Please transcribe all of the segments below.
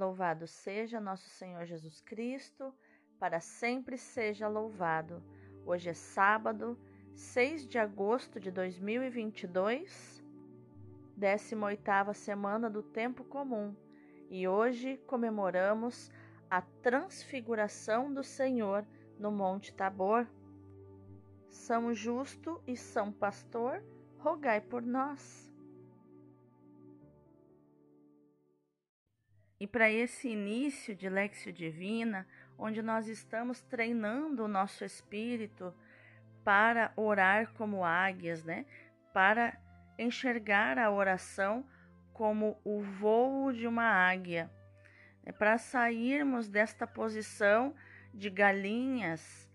Louvado seja nosso Senhor Jesus Cristo, para sempre seja louvado. Hoje é sábado, 6 de agosto de 2022, 18ª semana do tempo comum, e hoje comemoramos a transfiguração do Senhor no Monte Tabor. São Justo e São Pastor, rogai por nós. E para esse início de Lexio Divina, onde nós estamos treinando o nosso espírito para orar como águias, né? Para enxergar a oração como o voo de uma águia, né? para sairmos desta posição de galinhas,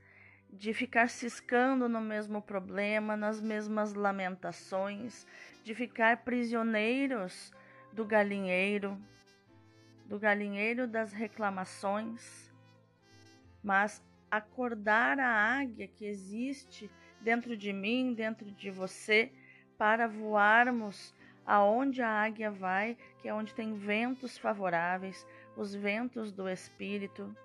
de ficar ciscando no mesmo problema, nas mesmas lamentações, de ficar prisioneiros do galinheiro, do galinheiro das reclamações, mas acordar a águia que existe dentro de mim, dentro de você, para voarmos aonde a águia vai, que é onde tem ventos favoráveis, os ventos do espírito.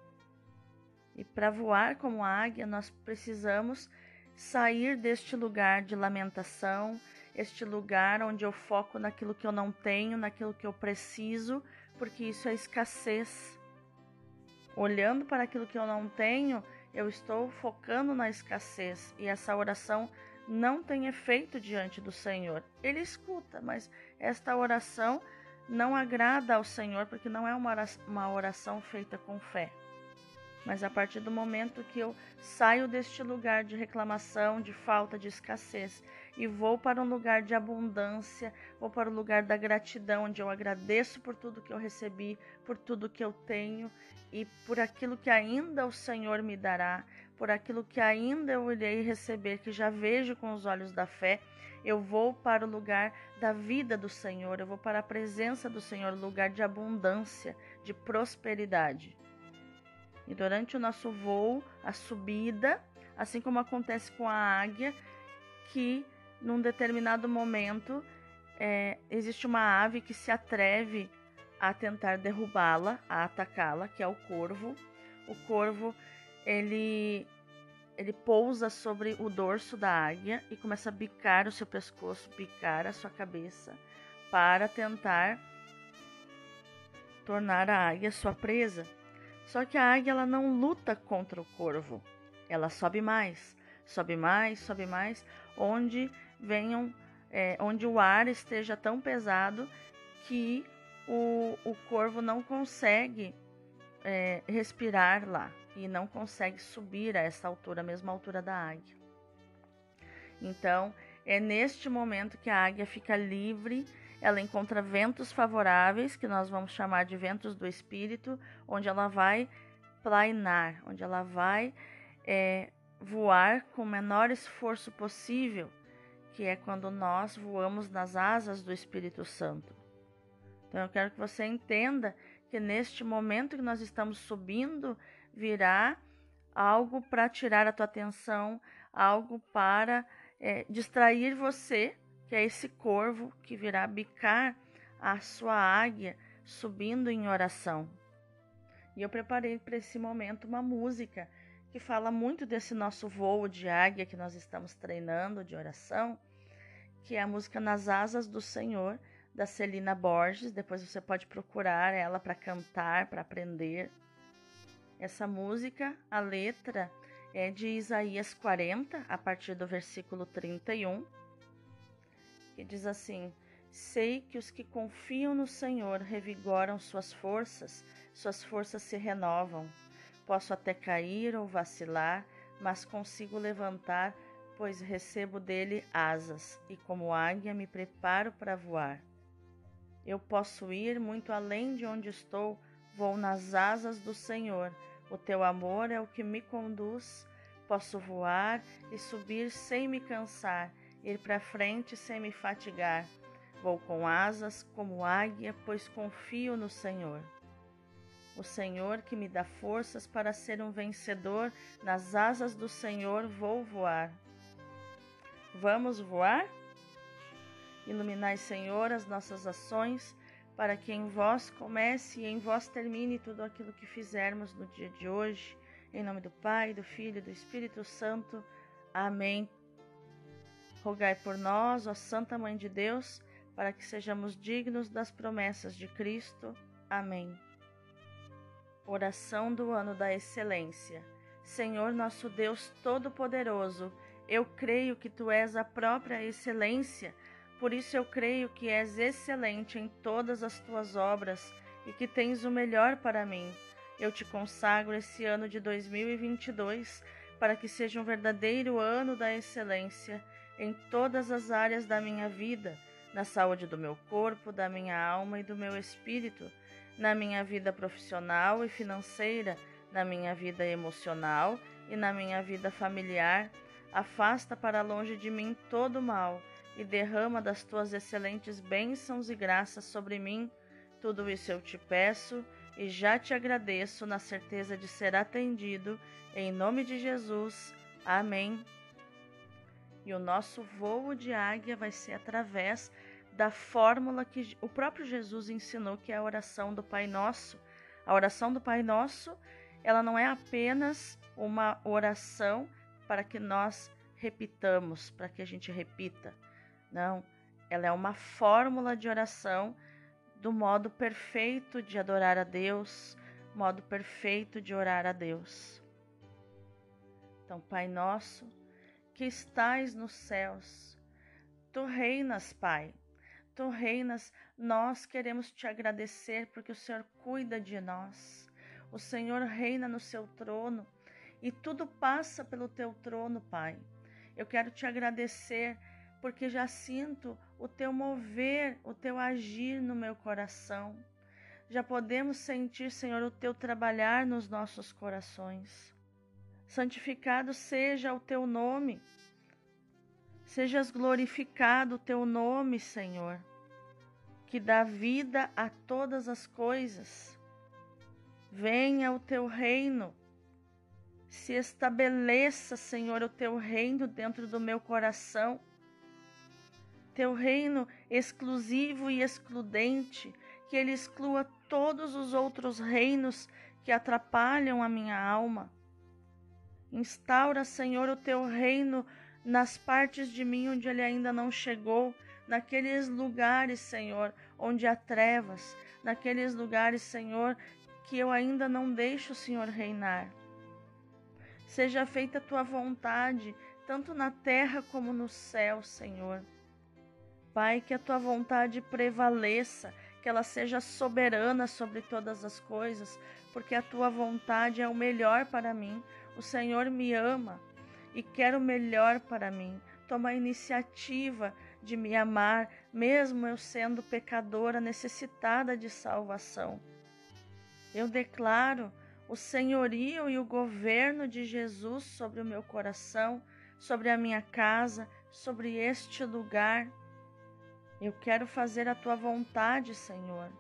E para voar como águia, nós precisamos sair deste lugar de lamentação, este lugar onde eu foco naquilo que eu não tenho, naquilo que eu preciso, porque isso é escassez. Olhando para aquilo que eu não tenho, eu estou focando na escassez e essa oração não tem efeito diante do Senhor. Ele escuta, mas esta oração não agrada ao Senhor porque não é uma oração feita com fé. Mas a partir do momento que eu saio deste lugar de reclamação, de falta, de escassez e vou para um lugar de abundância, vou para o lugar da gratidão, onde eu agradeço por tudo que eu recebi, por tudo que eu tenho e por aquilo que ainda o Senhor me dará, por aquilo que ainda eu irei receber, que já vejo com os olhos da fé. Eu vou para o lugar da vida do Senhor, eu vou para a presença do Senhor, lugar de abundância, de prosperidade. E durante o nosso voo, a subida, assim como acontece com a águia, que num determinado momento é, existe uma ave que se atreve a tentar derrubá-la, a atacá-la, que é o corvo. O corvo ele ele pousa sobre o dorso da águia e começa a bicar o seu pescoço, bicar a sua cabeça para tentar tornar a águia sua presa. Só que a águia ela não luta contra o corvo. Ela sobe mais, sobe mais, sobe mais, onde venham, é, onde o ar esteja tão pesado que o, o corvo não consegue é, respirar lá e não consegue subir a essa altura, a mesma altura da águia. Então, é neste momento que a águia fica livre, ela encontra ventos favoráveis, que nós vamos chamar de ventos do espírito, onde ela vai plainar, onde ela vai é, voar com o menor esforço possível que é quando nós voamos nas asas do Espírito Santo. Então eu quero que você entenda que neste momento que nós estamos subindo, virá algo para tirar a tua atenção, algo para é, distrair você, que é esse corvo que virá bicar a sua águia subindo em oração. E eu preparei para esse momento uma música que fala muito desse nosso voo de águia que nós estamos treinando de oração, que é a música Nas Asas do Senhor, da Celina Borges. Depois você pode procurar ela para cantar, para aprender. Essa música, a letra é de Isaías 40, a partir do versículo 31, que diz assim: Sei que os que confiam no Senhor revigoram suas forças, suas forças se renovam. Posso até cair ou vacilar, mas consigo levantar, pois recebo dele asas, e como águia me preparo para voar. Eu posso ir muito além de onde estou, vou nas asas do Senhor. O teu amor é o que me conduz. Posso voar e subir sem me cansar, ir para frente sem me fatigar. Vou com asas como águia, pois confio no Senhor o Senhor que me dá forças para ser um vencedor, nas asas do Senhor vou voar. Vamos voar? Iluminai, Senhor, as nossas ações, para que em vós comece e em vós termine tudo aquilo que fizermos no dia de hoje. Em nome do Pai, do Filho e do Espírito Santo. Amém. Rogai por nós, ó Santa Mãe de Deus, para que sejamos dignos das promessas de Cristo. Amém. Oração do ano da excelência. Senhor nosso Deus Todo-Poderoso, eu creio que tu és a própria excelência por isso eu creio que és excelente em todas as tuas obras e que tens o melhor para mim. Eu te consagro esse ano de 2022 para que seja um verdadeiro ano da excelência em todas as áreas da minha vida, na saúde do meu corpo, da minha alma e do meu espírito, na minha vida profissional e financeira, na minha vida emocional e na minha vida familiar. Afasta para longe de mim todo mal e derrama das tuas excelentes bênçãos e graças sobre mim. Tudo isso eu te peço e já te agradeço na certeza de ser atendido. Em nome de Jesus. Amém. E o nosso voo de águia vai ser através da fórmula que o próprio Jesus ensinou, que é a oração do Pai Nosso. A oração do Pai Nosso, ela não é apenas uma oração para que nós repitamos, para que a gente repita não, ela é uma fórmula de oração do modo perfeito de adorar a Deus, modo perfeito de orar a Deus. Então, Pai nosso, que estais nos céus, tu reinas, Pai. Tu reinas, nós queremos te agradecer porque o Senhor cuida de nós. O Senhor reina no seu trono e tudo passa pelo teu trono, Pai. Eu quero te agradecer porque já sinto o teu mover, o teu agir no meu coração. Já podemos sentir, Senhor, o teu trabalhar nos nossos corações. Santificado seja o teu nome. Sejas glorificado o teu nome, Senhor, que dá vida a todas as coisas. Venha o teu reino. Se estabeleça, Senhor, o teu reino dentro do meu coração teu reino exclusivo e excludente, que ele exclua todos os outros reinos que atrapalham a minha alma. Instaura, Senhor, o teu reino nas partes de mim onde ele ainda não chegou, naqueles lugares, Senhor, onde há trevas, naqueles lugares, Senhor, que eu ainda não deixo o Senhor reinar. Seja feita a tua vontade, tanto na terra como no céu, Senhor. Pai, que a tua vontade prevaleça, que ela seja soberana sobre todas as coisas, porque a tua vontade é o melhor para mim. O Senhor me ama e quer o melhor para mim. Toma a iniciativa de me amar, mesmo eu sendo pecadora necessitada de salvação. Eu declaro o senhorio e o governo de Jesus sobre o meu coração, sobre a minha casa, sobre este lugar. Eu quero fazer a tua vontade, Senhor,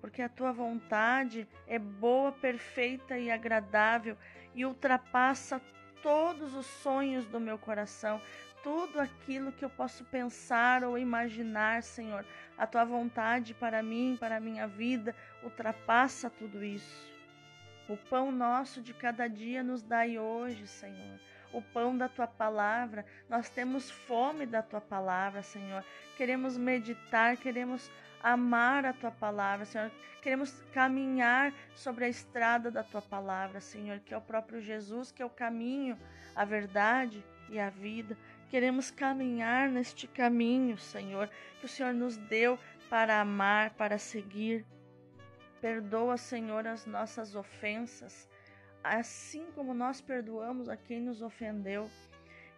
porque a tua vontade é boa, perfeita e agradável e ultrapassa todos os sonhos do meu coração, tudo aquilo que eu posso pensar ou imaginar, Senhor. A tua vontade para mim, para a minha vida, ultrapassa tudo isso. O pão nosso de cada dia nos dai hoje, Senhor o pão da tua palavra. Nós temos fome da tua palavra, Senhor. Queremos meditar, queremos amar a tua palavra, Senhor. Queremos caminhar sobre a estrada da tua palavra, Senhor, que é o próprio Jesus, que é o caminho, a verdade e a vida. Queremos caminhar neste caminho, Senhor, que o Senhor nos deu para amar, para seguir. Perdoa, Senhor, as nossas ofensas assim como nós perdoamos a quem nos ofendeu,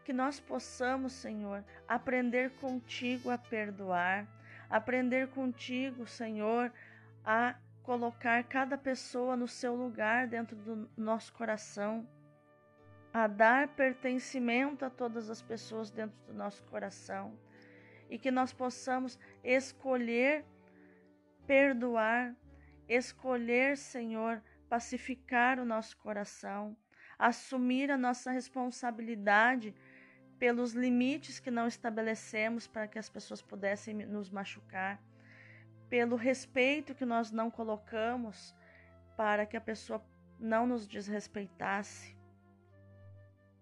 que nós possamos, Senhor, aprender contigo a perdoar, aprender contigo, Senhor, a colocar cada pessoa no seu lugar dentro do nosso coração, a dar pertencimento a todas as pessoas dentro do nosso coração. E que nós possamos escolher perdoar, escolher, Senhor, pacificar o nosso coração, assumir a nossa responsabilidade pelos limites que não estabelecemos para que as pessoas pudessem nos machucar, pelo respeito que nós não colocamos para que a pessoa não nos desrespeitasse,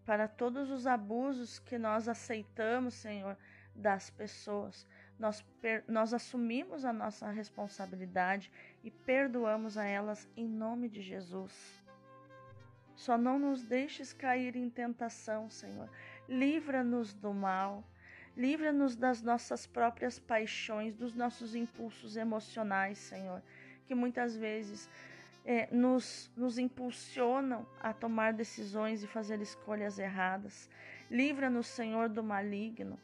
para todos os abusos que nós aceitamos, Senhor, das pessoas. Nós, nós assumimos a nossa responsabilidade e perdoamos a elas em nome de Jesus. Só não nos deixes cair em tentação, Senhor. Livra-nos do mal. Livra-nos das nossas próprias paixões, dos nossos impulsos emocionais, Senhor, que muitas vezes é, nos, nos impulsionam a tomar decisões e fazer escolhas erradas. Livra-nos, Senhor, do maligno,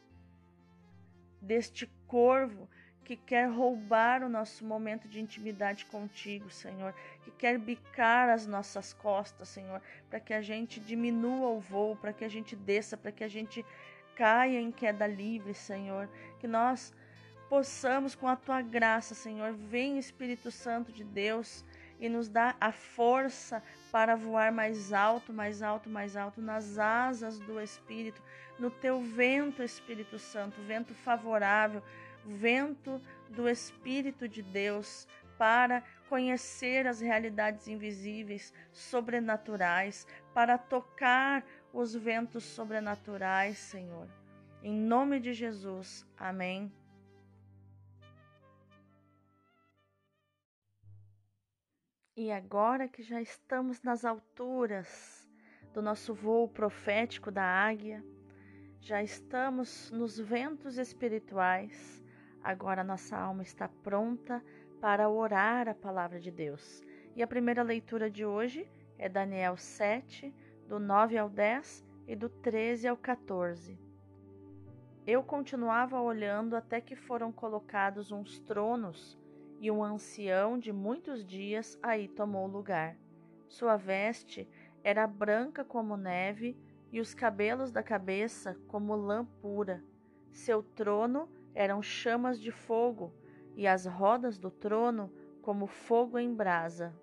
deste corvo que quer roubar o nosso momento de intimidade contigo, Senhor, que quer bicar as nossas costas, Senhor, para que a gente diminua o voo, para que a gente desça, para que a gente caia em queda livre, Senhor. Que nós possamos, com a tua graça, Senhor, vem Espírito Santo de Deus e nos dá a força para voar mais alto, mais alto, mais alto nas asas do Espírito, no teu vento, Espírito Santo, vento favorável, vento do Espírito de Deus, para conhecer as realidades invisíveis, sobrenaturais, para tocar os ventos sobrenaturais, Senhor. Em nome de Jesus. Amém. E agora que já estamos nas alturas do nosso voo profético da águia, já estamos nos ventos espirituais, agora nossa alma está pronta para orar a palavra de Deus. E a primeira leitura de hoje é Daniel 7, do 9 ao 10 e do 13 ao 14. Eu continuava olhando até que foram colocados uns tronos, e um ancião de muitos dias aí tomou lugar. Sua veste era branca como neve, e os cabelos da cabeça como lã pura. Seu trono eram chamas de fogo, e as rodas do trono como fogo em brasa.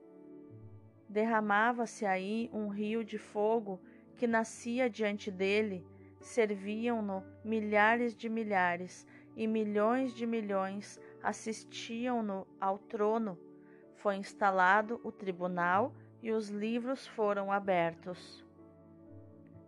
Derramava-se aí um rio de fogo que nascia diante dele, serviam-no milhares de milhares e milhões de milhões assistiam-no ao trono. Foi instalado o tribunal e os livros foram abertos.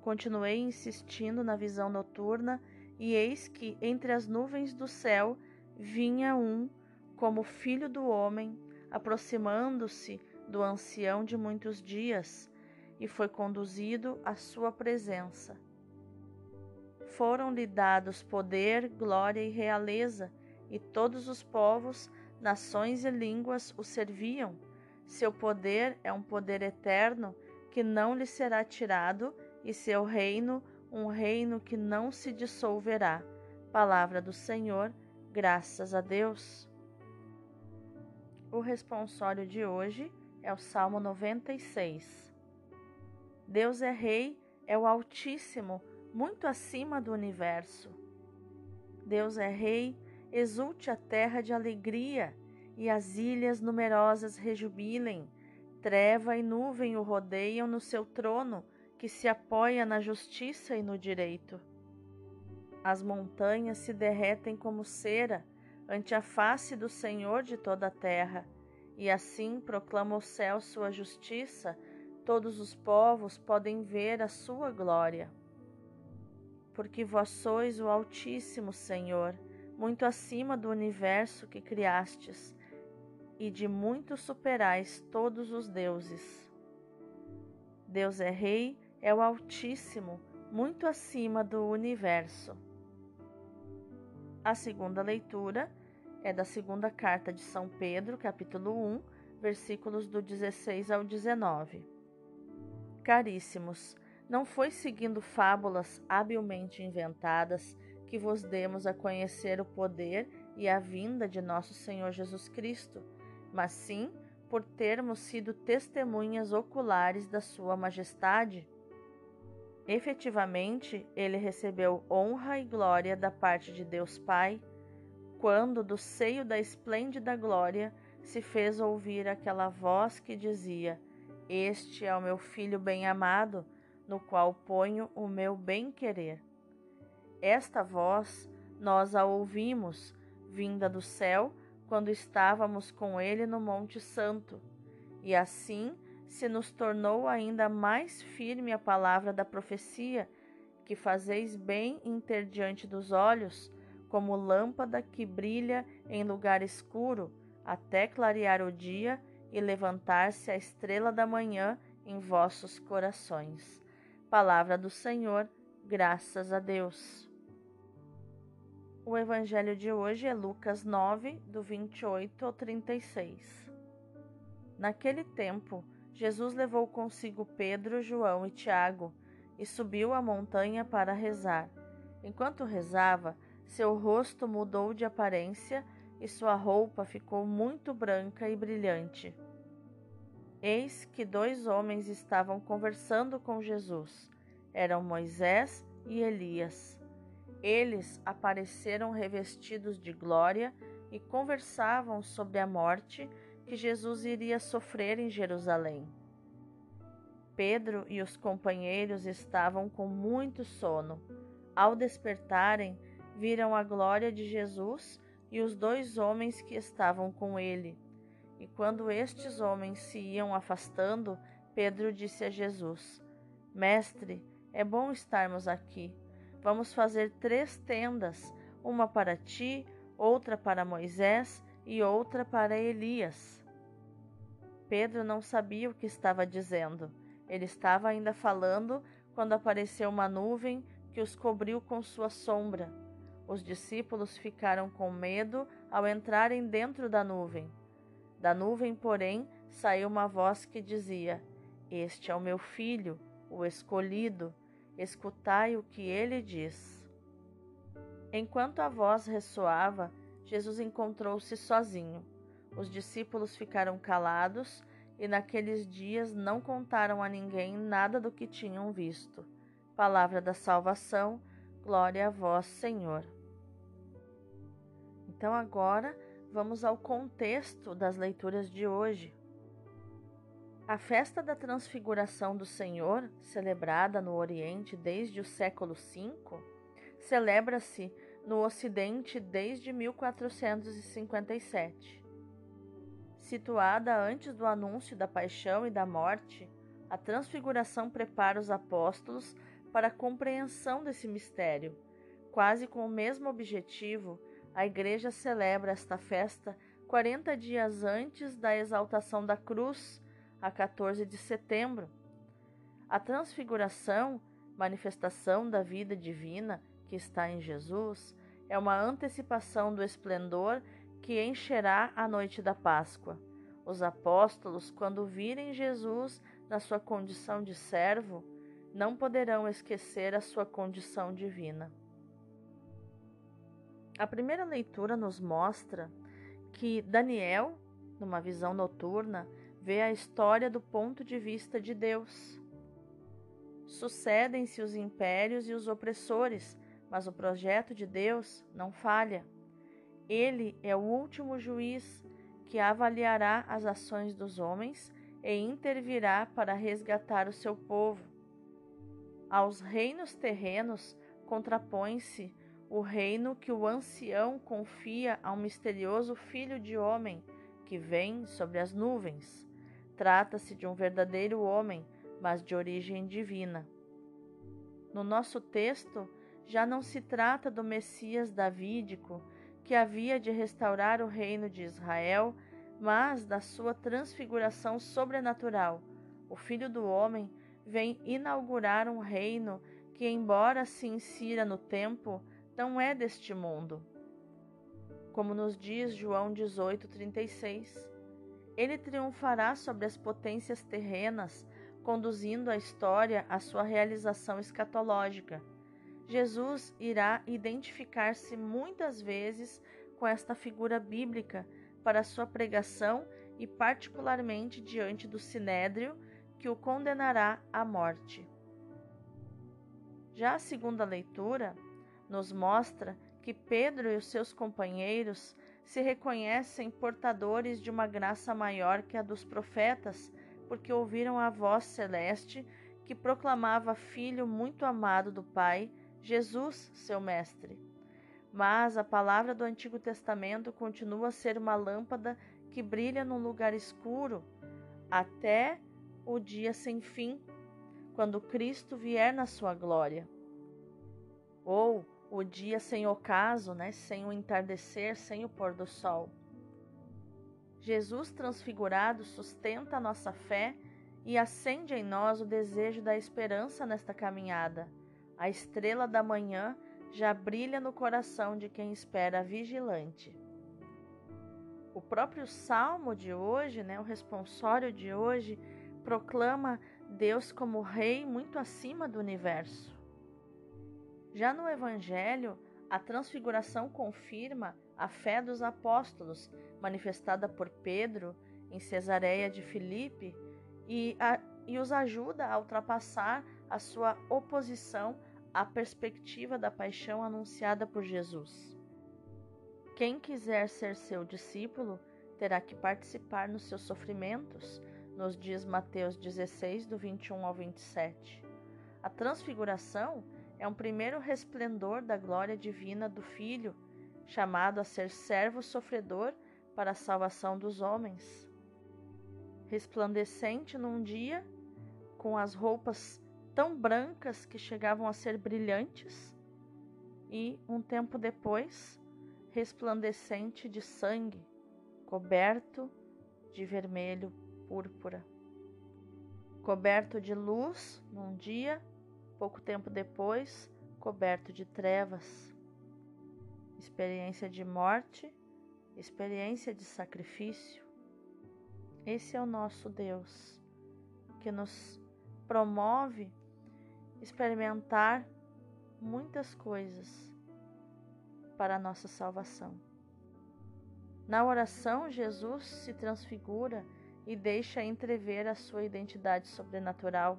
Continuei insistindo na visão noturna, e eis que entre as nuvens do céu vinha um, como filho do homem, aproximando-se do ancião de muitos dias, e foi conduzido à sua presença. Foram-lhe dados poder, glória e realeza, e todos os povos, nações e línguas o serviam. Seu poder é um poder eterno que não lhe será tirado, e seu reino, um reino que não se dissolverá. Palavra do Senhor, graças a Deus. O responsório de hoje é o Salmo 96. Deus é Rei, é o Altíssimo, muito acima do universo. Deus é Rei, exulte a terra de alegria, e as ilhas numerosas rejubilem. Treva e nuvem o rodeiam no seu trono, que se apoia na justiça e no direito. As montanhas se derretem como cera ante a face do Senhor de toda a terra e assim proclama o céu sua justiça, todos os povos podem ver a sua glória. Porque vós sois o Altíssimo Senhor, muito acima do universo que criastes, e de muito superais todos os deuses. Deus é Rei, é o Altíssimo, muito acima do universo. A segunda leitura é da segunda carta de São Pedro, capítulo 1, versículos do 16 ao 19. Caríssimos, não foi seguindo fábulas habilmente inventadas que vos demos a conhecer o poder e a vinda de nosso Senhor Jesus Cristo, mas sim por termos sido testemunhas oculares da Sua Majestade. Efetivamente, ele recebeu honra e glória da parte de Deus Pai quando do seio da esplêndida glória se fez ouvir aquela voz que dizia: Este é o meu filho bem-amado, no qual ponho o meu bem-querer. Esta voz nós a ouvimos, vinda do céu, quando estávamos com ele no Monte Santo, e assim se nos tornou ainda mais firme a palavra da profecia, que fazeis bem em ter diante dos olhos, como lâmpada que brilha em lugar escuro, até clarear o dia e levantar-se a estrela da manhã em vossos corações. Palavra do Senhor, graças a Deus. O evangelho de hoje é Lucas 9, do 28 ao 36. Naquele tempo, Jesus levou consigo Pedro, João e Tiago e subiu a montanha para rezar. Enquanto rezava, seu rosto mudou de aparência e sua roupa ficou muito branca e brilhante. Eis que dois homens estavam conversando com Jesus. Eram Moisés e Elias. Eles apareceram revestidos de glória e conversavam sobre a morte que Jesus iria sofrer em Jerusalém. Pedro e os companheiros estavam com muito sono. Ao despertarem, viram a glória de Jesus e os dois homens que estavam com ele. E quando estes homens se iam afastando, Pedro disse a Jesus: Mestre, é bom estarmos aqui. Vamos fazer três tendas, uma para ti, outra para Moisés e outra para Elias. Pedro não sabia o que estava dizendo. Ele estava ainda falando quando apareceu uma nuvem que os cobriu com sua sombra. Os discípulos ficaram com medo ao entrarem dentro da nuvem. Da nuvem, porém, saiu uma voz que dizia: Este é o meu filho, o escolhido, escutai o que ele diz. Enquanto a voz ressoava, Jesus encontrou-se sozinho. Os discípulos ficaram calados e naqueles dias não contaram a ninguém nada do que tinham visto. Palavra da salvação, glória a vós, Senhor. Então agora vamos ao contexto das leituras de hoje. A festa da Transfiguração do Senhor, celebrada no Oriente desde o século V, celebra-se no Ocidente desde 1457. Situada antes do anúncio da paixão e da morte, a Transfiguração prepara os apóstolos para a compreensão desse mistério. Quase com o mesmo objetivo, a Igreja celebra esta festa 40 dias antes da exaltação da cruz, a 14 de setembro. A Transfiguração, manifestação da vida divina que está em Jesus, é uma antecipação do esplendor que encherá a noite da Páscoa. Os apóstolos, quando virem Jesus na sua condição de servo, não poderão esquecer a sua condição divina. A primeira leitura nos mostra que Daniel, numa visão noturna, vê a história do ponto de vista de Deus. Sucedem-se os impérios e os opressores, mas o projeto de Deus não falha. Ele é o último juiz que avaliará as ações dos homens e intervirá para resgatar o seu povo. Aos reinos terrenos contrapõe-se o reino que o ancião confia ao misterioso filho de homem que vem sobre as nuvens. Trata-se de um verdadeiro homem, mas de origem divina. No nosso texto, já não se trata do Messias davídico que havia de restaurar o reino de Israel, mas da sua transfiguração sobrenatural. O Filho do Homem vem inaugurar um reino que, embora se insira no tempo, não é deste mundo. Como nos diz João 18:36, ele triunfará sobre as potências terrenas, conduzindo a história à sua realização escatológica. Jesus irá identificar-se muitas vezes com esta figura bíblica para sua pregação e, particularmente, diante do sinédrio que o condenará à morte. Já a segunda leitura nos mostra que Pedro e os seus companheiros se reconhecem portadores de uma graça maior que a dos profetas, porque ouviram a voz celeste que proclamava Filho muito amado do Pai Jesus, seu Mestre. mas a palavra do Antigo Testamento continua a ser uma lâmpada que brilha num lugar escuro até o dia sem fim, quando Cristo vier na sua glória. Ou o dia sem ocaso, né, sem o entardecer, sem o pôr do sol. Jesus transfigurado sustenta a nossa fé e acende em nós o desejo da esperança nesta caminhada. A estrela da manhã já brilha no coração de quem espera vigilante. O próprio salmo de hoje, né, o responsório de hoje, proclama Deus como Rei muito acima do universo. Já no Evangelho, a transfiguração confirma a fé dos apóstolos, manifestada por Pedro em Cesareia de Filipe, e, a, e os ajuda a ultrapassar a sua oposição à perspectiva da paixão anunciada por Jesus. Quem quiser ser seu discípulo terá que participar nos seus sofrimentos, nos dias Mateus 16, do 21 ao 27. A transfiguração é um primeiro resplendor da glória divina do Filho, chamado a ser servo sofredor para a salvação dos homens. Resplandecente num dia, com as roupas tão brancas que chegavam a ser brilhantes, e um tempo depois, resplandecente de sangue, coberto de vermelho púrpura. Coberto de luz num dia, pouco tempo depois, coberto de trevas. Experiência de morte, experiência de sacrifício. Esse é o nosso Deus, que nos promove experimentar muitas coisas para a nossa salvação. Na oração, Jesus se transfigura e deixa entrever a sua identidade sobrenatural.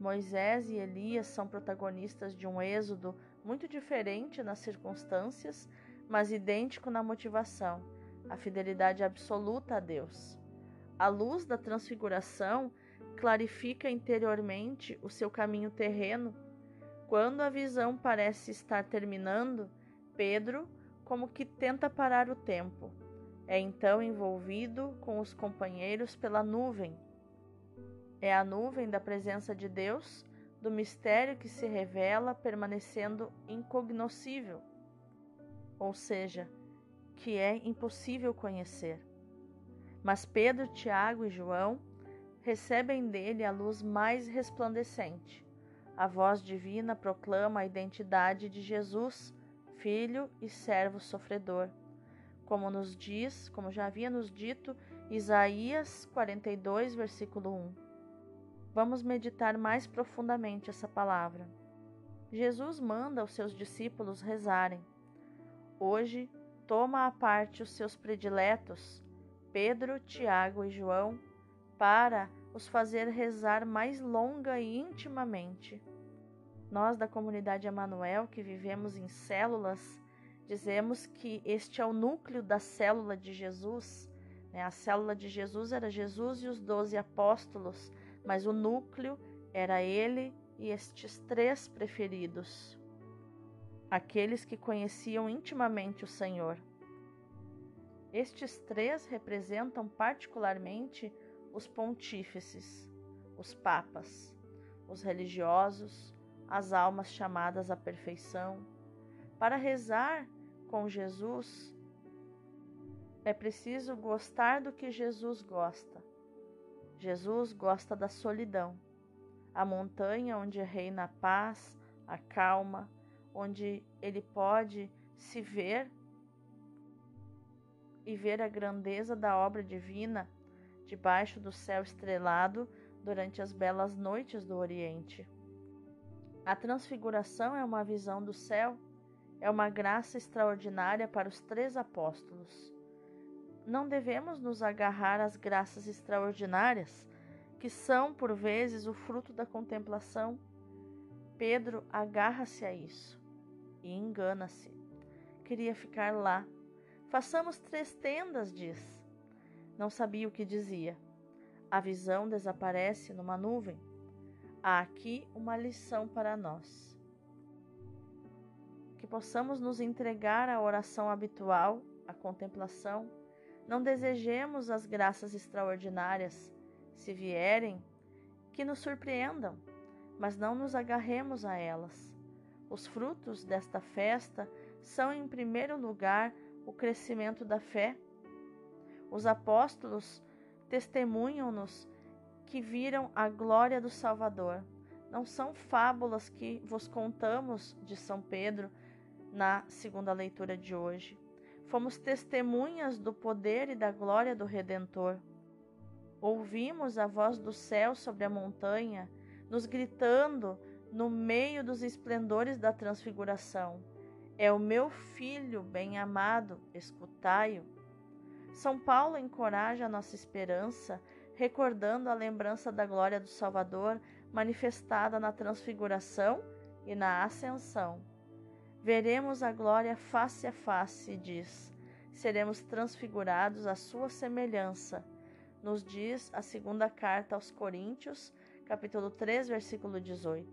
Moisés e Elias são protagonistas de um êxodo muito diferente nas circunstâncias, mas idêntico na motivação, a fidelidade absoluta a Deus. A luz da transfiguração clarifica interiormente o seu caminho terreno quando a visão parece estar terminando, Pedro, como que tenta parar o tempo. É então envolvido com os companheiros pela nuvem. É a nuvem da presença de Deus, do mistério que se revela permanecendo incognoscível, ou seja, que é impossível conhecer. Mas Pedro, Tiago e João recebem dele a luz mais resplandecente a voz divina proclama a identidade de Jesus, filho e servo sofredor. Como nos diz, como já havia nos dito, Isaías 42, versículo 1. Vamos meditar mais profundamente essa palavra. Jesus manda os seus discípulos rezarem. Hoje, toma à parte os seus prediletos, Pedro, Tiago e João, para os fazer rezar mais longa e intimamente. Nós da comunidade Emanuel, que vivemos em células, dizemos que este é o núcleo da célula de Jesus. Né? A célula de Jesus era Jesus e os doze apóstolos, mas o núcleo era ele e estes três preferidos, aqueles que conheciam intimamente o Senhor. Estes três representam particularmente os pontífices, os papas, os religiosos, as almas chamadas à perfeição. Para rezar com Jesus, é preciso gostar do que Jesus gosta. Jesus gosta da solidão, a montanha onde reina a paz, a calma, onde ele pode se ver e ver a grandeza da obra divina debaixo do céu estrelado durante as belas noites do Oriente. A transfiguração é uma visão do céu, é uma graça extraordinária para os três apóstolos. Não devemos nos agarrar às graças extraordinárias, que são, por vezes, o fruto da contemplação. Pedro agarra-se a isso e engana-se. Queria ficar lá. Façamos três tendas, diz. Não sabia o que dizia. A visão desaparece numa nuvem. Há aqui uma lição para nós. Que possamos nos entregar à oração habitual, à contemplação. Não desejemos as graças extraordinárias. Se vierem, que nos surpreendam, mas não nos agarremos a elas. Os frutos desta festa são, em primeiro lugar, o crescimento da fé. Os apóstolos testemunham-nos que viram a glória do Salvador. Não são fábulas que vos contamos de São Pedro na segunda leitura de hoje. Fomos testemunhas do poder e da glória do Redentor. Ouvimos a voz do céu sobre a montanha, nos gritando no meio dos esplendores da transfiguração: É o meu filho bem-amado, escutai-o. São Paulo encoraja a nossa esperança, recordando a lembrança da glória do Salvador manifestada na transfiguração e na ascensão. Veremos a glória face a face, diz. Seremos transfigurados à sua semelhança nos diz a segunda carta aos Coríntios, capítulo 3, versículo 18.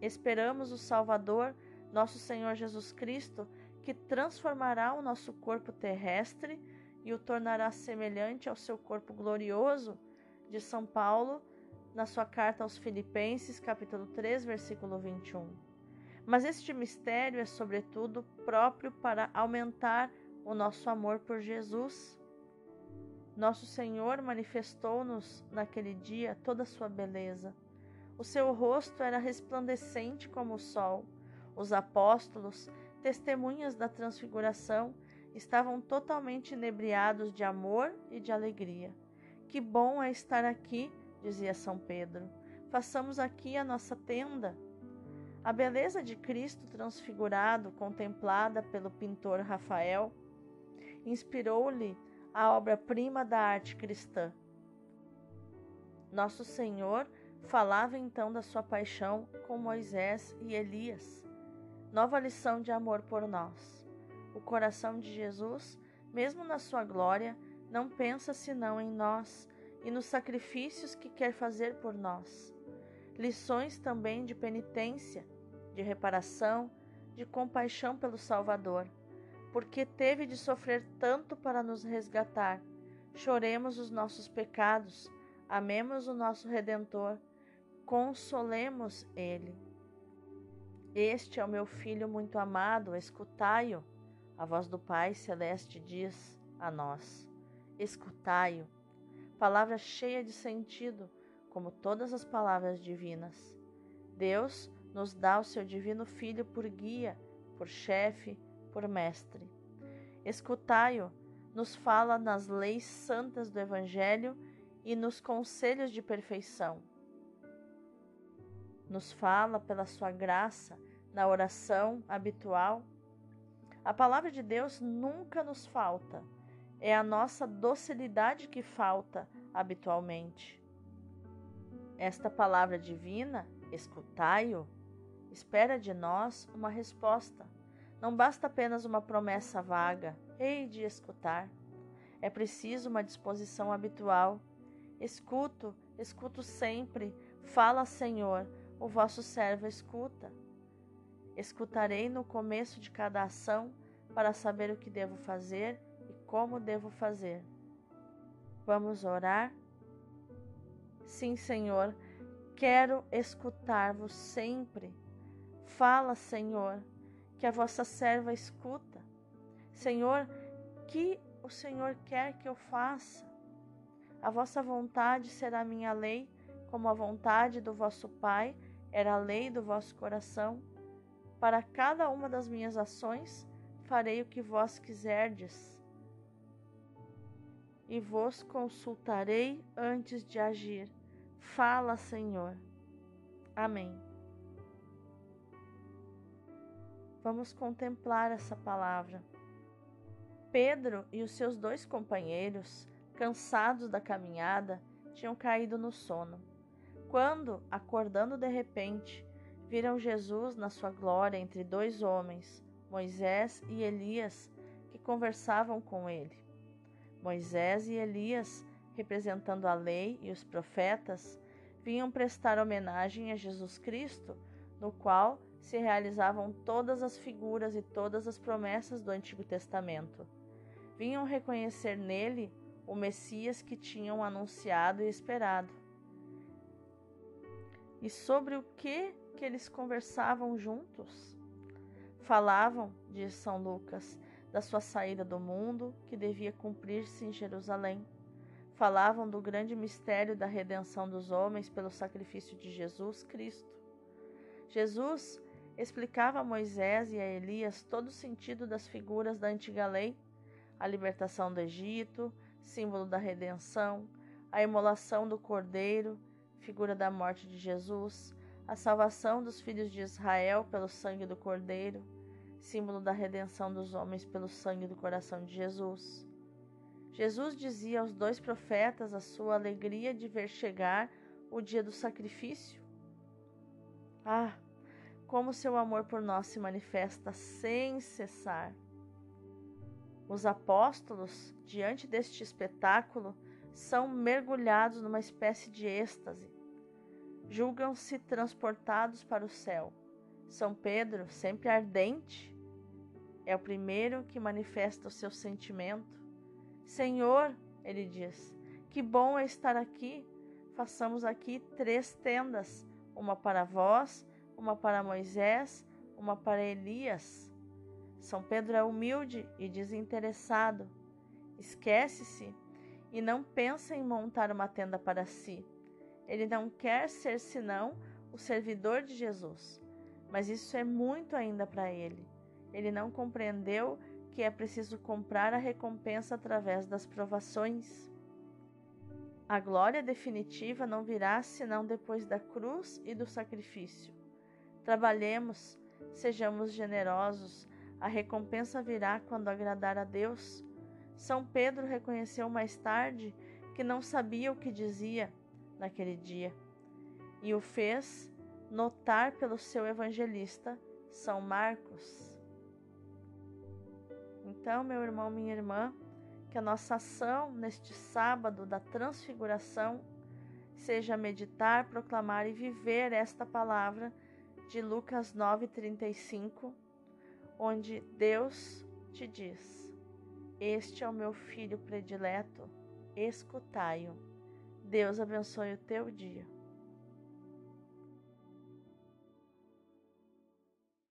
Esperamos o Salvador, nosso Senhor Jesus Cristo, que transformará o nosso corpo terrestre e o tornará semelhante ao seu corpo glorioso, de São Paulo, na sua carta aos Filipenses, capítulo 3, versículo 21. Mas este mistério é, sobretudo, próprio para aumentar o nosso amor por Jesus nosso Senhor manifestou-nos naquele dia toda a sua beleza. O seu rosto era resplandecente como o sol. Os apóstolos, testemunhas da transfiguração, estavam totalmente inebriados de amor e de alegria. Que bom é estar aqui, dizia São Pedro. Façamos aqui a nossa tenda. A beleza de Cristo transfigurado, contemplada pelo pintor Rafael, inspirou-lhe a obra-prima da arte cristã. Nosso Senhor falava então da sua paixão com Moisés e Elias. Nova lição de amor por nós. O coração de Jesus, mesmo na sua glória, não pensa senão em nós e nos sacrifícios que quer fazer por nós. Lições também de penitência, de reparação, de compaixão pelo Salvador porque teve de sofrer tanto para nos resgatar. Choremos os nossos pecados, amemos o nosso Redentor, consolemos ele. Este é o meu filho muito amado, escutai-o. A voz do Pai celeste diz a nós: Escutai-o. Palavra cheia de sentido, como todas as palavras divinas. Deus nos dá o seu divino Filho por guia, por chefe, por mestre. Escutai-o, nos fala nas leis santas do Evangelho e nos conselhos de perfeição. Nos fala pela sua graça na oração habitual. A palavra de Deus nunca nos falta, é a nossa docilidade que falta habitualmente. Esta palavra divina, escutai-o, espera de nós uma resposta. Não basta apenas uma promessa vaga, hei de escutar. É preciso uma disposição habitual. Escuto, escuto sempre. Fala, Senhor, o vosso servo escuta. Escutarei no começo de cada ação para saber o que devo fazer e como devo fazer. Vamos orar? Sim, Senhor, quero escutar-vos sempre. Fala, Senhor que a vossa serva escuta. Senhor, que o Senhor quer que eu faça? A vossa vontade será minha lei, como a vontade do vosso Pai era a lei do vosso coração. Para cada uma das minhas ações farei o que vós quiserdes. E vos consultarei antes de agir. Fala, Senhor. Amém. Vamos contemplar essa palavra. Pedro e os seus dois companheiros, cansados da caminhada, tinham caído no sono. Quando, acordando de repente, viram Jesus na sua glória entre dois homens, Moisés e Elias, que conversavam com ele. Moisés e Elias, representando a lei e os profetas, vinham prestar homenagem a Jesus Cristo, no qual se realizavam todas as figuras e todas as promessas do Antigo Testamento. Vinham reconhecer nele o Messias que tinham anunciado e esperado. E sobre o que que eles conversavam juntos? Falavam, diz São Lucas, da sua saída do mundo, que devia cumprir-se em Jerusalém. Falavam do grande mistério da redenção dos homens pelo sacrifício de Jesus Cristo. Jesus explicava a Moisés e a Elias todo o sentido das figuras da antiga lei, a libertação do Egito, símbolo da redenção, a imolação do cordeiro, figura da morte de Jesus, a salvação dos filhos de Israel pelo sangue do cordeiro, símbolo da redenção dos homens pelo sangue do coração de Jesus. Jesus dizia aos dois profetas a sua alegria de ver chegar o dia do sacrifício. Ah, como seu amor por nós se manifesta sem cessar. Os apóstolos, diante deste espetáculo, são mergulhados numa espécie de êxtase. Julgam-se transportados para o céu. São Pedro, sempre ardente, é o primeiro que manifesta o seu sentimento. Senhor, ele diz, que bom é estar aqui. Façamos aqui três tendas: uma para vós, uma para Moisés, uma para Elias. São Pedro é humilde e desinteressado. Esquece-se e não pensa em montar uma tenda para si. Ele não quer ser senão o servidor de Jesus, mas isso é muito ainda para ele. Ele não compreendeu que é preciso comprar a recompensa através das provações. A glória definitiva não virá senão depois da cruz e do sacrifício. Trabalhemos, sejamos generosos, a recompensa virá quando agradar a Deus. São Pedro reconheceu mais tarde que não sabia o que dizia naquele dia e o fez notar pelo seu evangelista, São Marcos. Então, meu irmão, minha irmã, que a nossa ação neste sábado da transfiguração seja meditar, proclamar e viver esta palavra de Lucas 9:35, onde Deus te diz: Este é o meu filho predileto, escutai-o. Deus abençoe o teu dia.